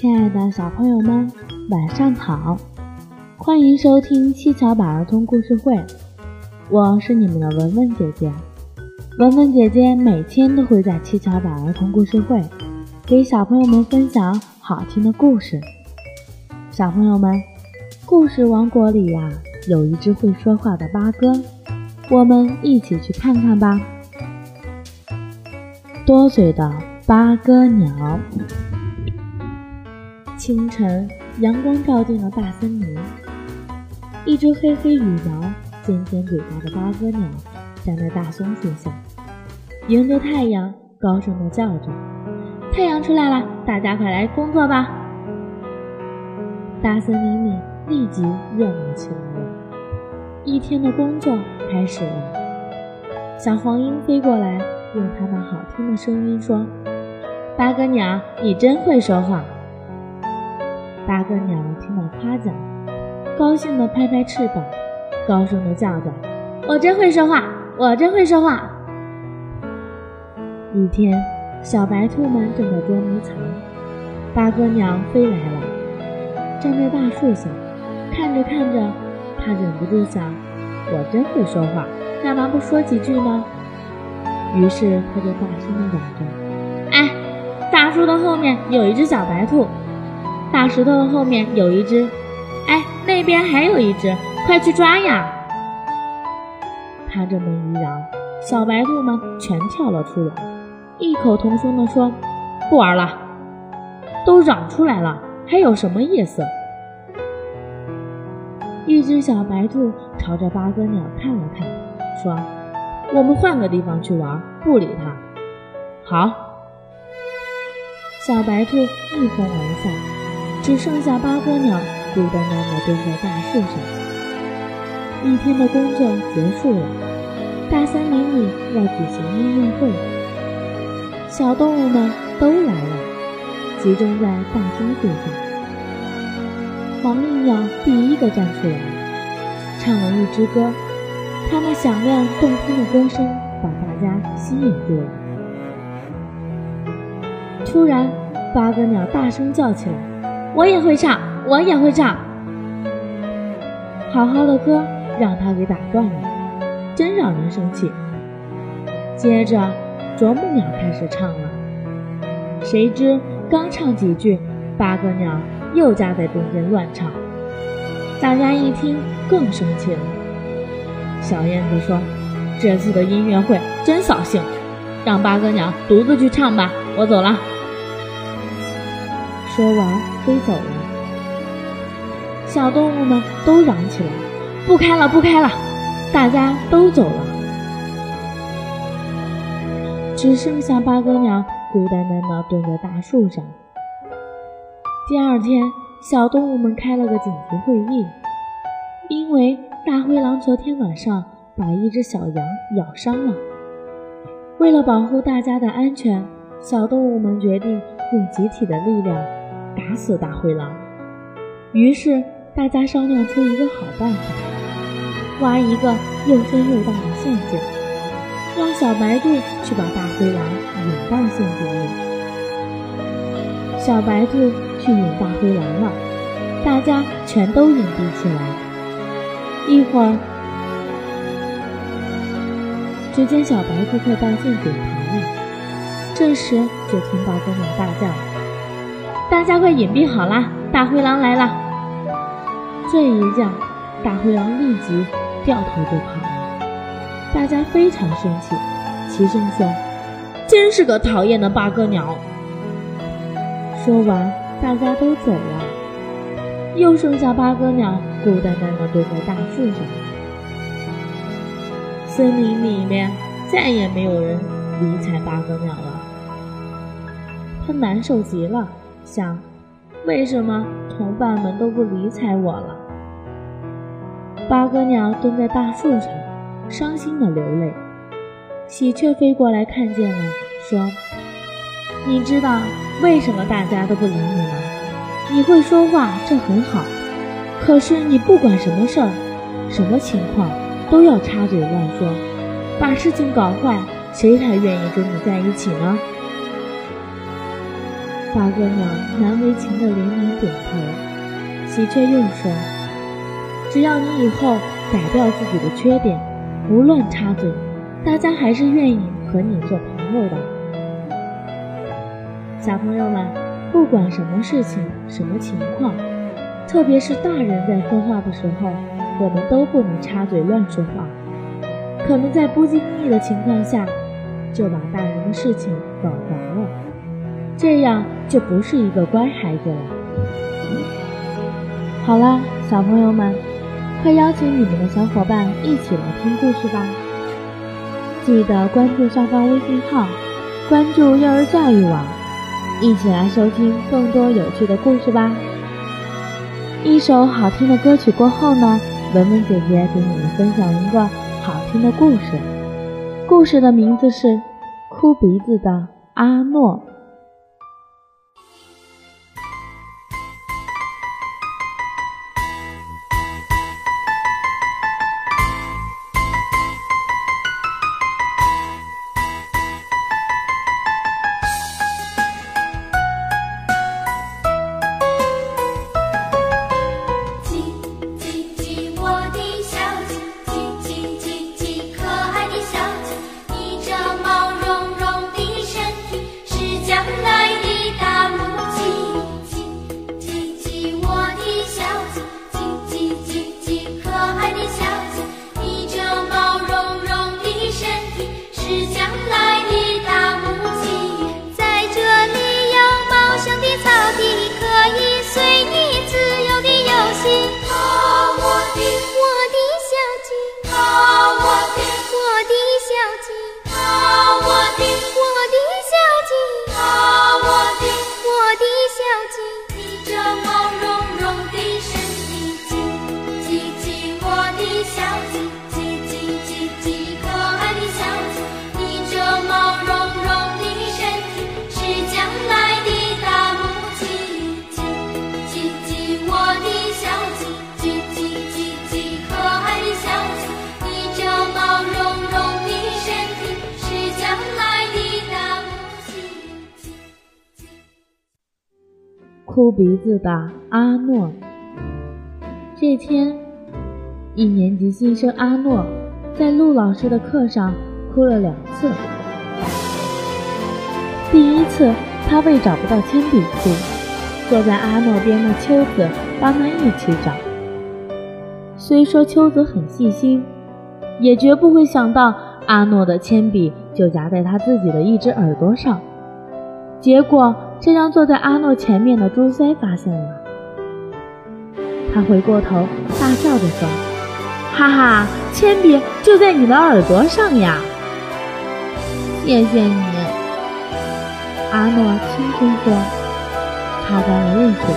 亲爱的小朋友们，晚上好！欢迎收听七巧板儿童故事会，我是你们的文文姐姐。文文姐姐每天都会在七巧板儿童故事会给小朋友们分享好听的故事。小朋友们，故事王国里呀，有一只会说话的八哥，我们一起去看看吧。多嘴的八哥鸟。清晨，阳光照进了大森林。一只黑黑羽毛、尖尖嘴巴的八哥鸟站在大松树下，迎着太阳，高声地叫着：“太阳出来了，大家快来工作吧！”大森林里立即热闹起来了。一天的工作开始了。小黄莺飞过来。用它那好听的声音说：“八哥鸟，你真会说话。”八哥鸟听到夸奖，高兴地拍拍翅膀，高声地叫着：“我真会说话，我真会说话。”一天，小白兔们正在捉迷藏，八哥鸟飞来了，站在大树下，看着看着，它忍不住想：“我真会说话，干嘛不说几句呢？”于是它就大声地嚷着：“哎，大树的后面有一只小白兔，大石头的后面有一只，哎，那边还有一只，快去抓呀！”他这么一嚷，小白兔们全跳了出来，异口同声地说：“不玩了！都嚷出来了，还有什么意思？”一只小白兔朝着八哥鸟看了看，说。我们换个地方去玩，不理他。好，小白兔一哄而散，只剩下八哥鸟孤单单的蹲在大树上。一天的工作结束了，大森林里要举行音乐会，小动物们都来了，集中在大松树上。黄鹂鸟第一个站出来，唱了一支歌。它那响亮动听的歌声把大家吸引住了。突然，八哥鸟大声叫起来：“我也会唱，我也会唱！”好好的歌让它给打断了，真让人生气。接着，啄木鸟开始唱了。谁知刚唱几句，八哥鸟又夹在中间乱唱，大家一听更生气了。小燕子说：“这次的音乐会真扫兴，让八哥鸟独自去唱吧，我走了。”说完飞走了。小动物们都嚷起来：“不开了，不开了！”大家都走了，只剩下八哥鸟孤单单地蹲在大树上。第二天，小动物们开了个紧急会议，因为。大灰狼昨天晚上把一只小羊咬伤了。为了保护大家的安全，小动物们决定用集体的力量打死大灰狼。于是大家商量出一个好办法：挖一个又深又大的陷阱，让小白兔去把大灰狼引到陷阱里。小白兔去引大灰狼了，大家全都隐蔽起来。一会儿，只见小白兔快到陷阱旁了。这时，就听到公鸟大叫：“大家快隐蔽好啦，大灰狼来了！”这一叫，大灰狼立即掉头就跑。大家非常生气，齐声说：“真是个讨厌的八哥鸟！”说完，大家都走了，又剩下八哥鸟。孤单单的蹲在大树上，森林里面再也没有人理睬八哥鸟了。他难受极了，想：为什么同伴们都不理睬我了？八哥鸟蹲在大树上，伤心的流泪。喜鹊飞过来看见了，说：“你知道为什么大家都不理你吗？你会说话，这很好。”可是你不管什么事儿、什么情况，都要插嘴乱说，把事情搞坏，谁还愿意跟你在一起呢？八哥鸟难为情的连连点头，喜鹊又说：“只要你以后改掉自己的缺点，不乱插嘴，大家还是愿意和你做朋友的。”小朋友们，不管什么事情、什么情况，特别是大人在说话的时候，我们都不能插嘴乱说话，可能在不经意的情况下，就把大人的事情搞砸了。这样就不是一个乖孩子了。好啦，小朋友们，快邀请你们的小伙伴一起来听故事吧！记得关注上方微信号，关注幼儿教育网，一起来收听更多有趣的故事吧。一首好听的歌曲过后呢，文文姐姐给你们分享一个好听的故事，故事的名字是《哭鼻子的阿诺》。哭鼻子的阿诺。这天，一年级新生阿诺在陆老师的课上哭了两次。第一次，他为找不到铅笔哭，坐在阿诺边的秋子帮他一起找。虽说秋子很细心，也绝不会想到阿诺的铅笔就夹在他自己的一只耳朵上。结果。这让坐在阿诺前面的朱塞发现了，他回过头大笑着说：“哈哈，铅笔就在你的耳朵上呀！”谢谢你，阿诺轻声说，擦干了泪水。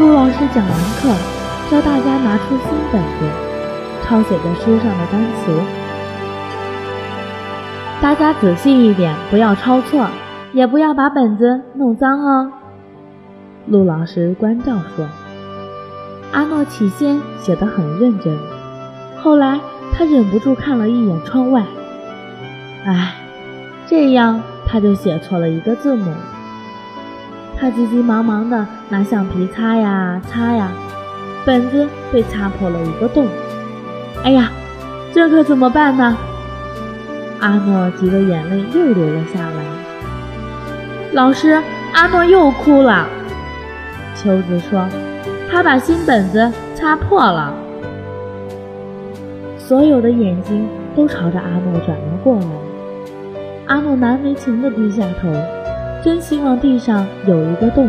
陆老师讲完课，教大家拿出新本子，抄写在书上的单词，大家仔细一点，不要抄错。也不要把本子弄脏哦，陆老师关照说。阿诺起先写得很认真，后来他忍不住看了一眼窗外，唉，这样他就写错了一个字母。他急急忙忙地拿橡皮擦呀擦呀，本子被擦破了一个洞。哎呀，这可怎么办呢？阿诺急得眼泪又流了下来。老师，阿诺又哭了。秋子说：“他把新本子擦破了。”所有的眼睛都朝着阿诺转了过来。阿诺难为情地低下头，真希望地上有一个洞。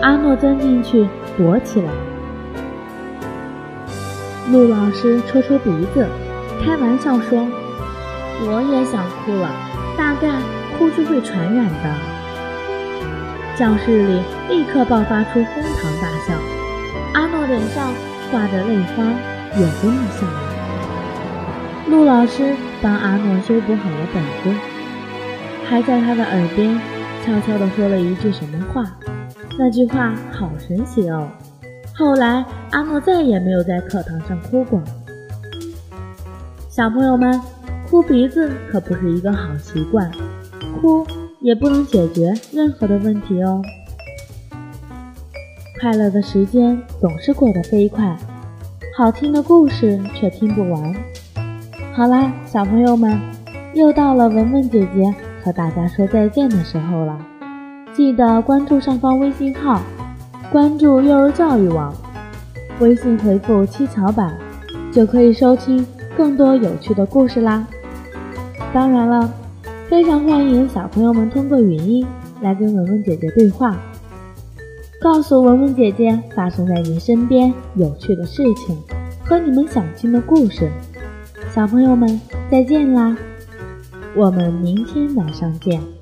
阿诺钻进去躲起来。陆老师戳戳鼻子，开玩笑说。我也想哭了，大概哭是会传染的。教室里立刻爆发出哄堂大笑，阿诺脸上挂着泪花，也跟着笑了。陆老师帮阿诺修补好了本子，还在他的耳边悄悄地说了一句什么话，那句话好神奇哦。后来阿诺再也没有在课堂上哭过。小朋友们。哭鼻子可不是一个好习惯，哭也不能解决任何的问题哦。快乐的时间总是过得飞快，好听的故事却听不完。好啦，小朋友们，又到了文文姐姐和大家说再见的时候了。记得关注上方微信号，关注幼儿教育网，微信回复“七巧板”，就可以收听更多有趣的故事啦。当然了，非常欢迎小朋友们通过语音来跟文文姐姐对话，告诉文文姐姐发生在您身边有趣的事情和你们想听的故事。小朋友们再见啦，我们明天晚上见。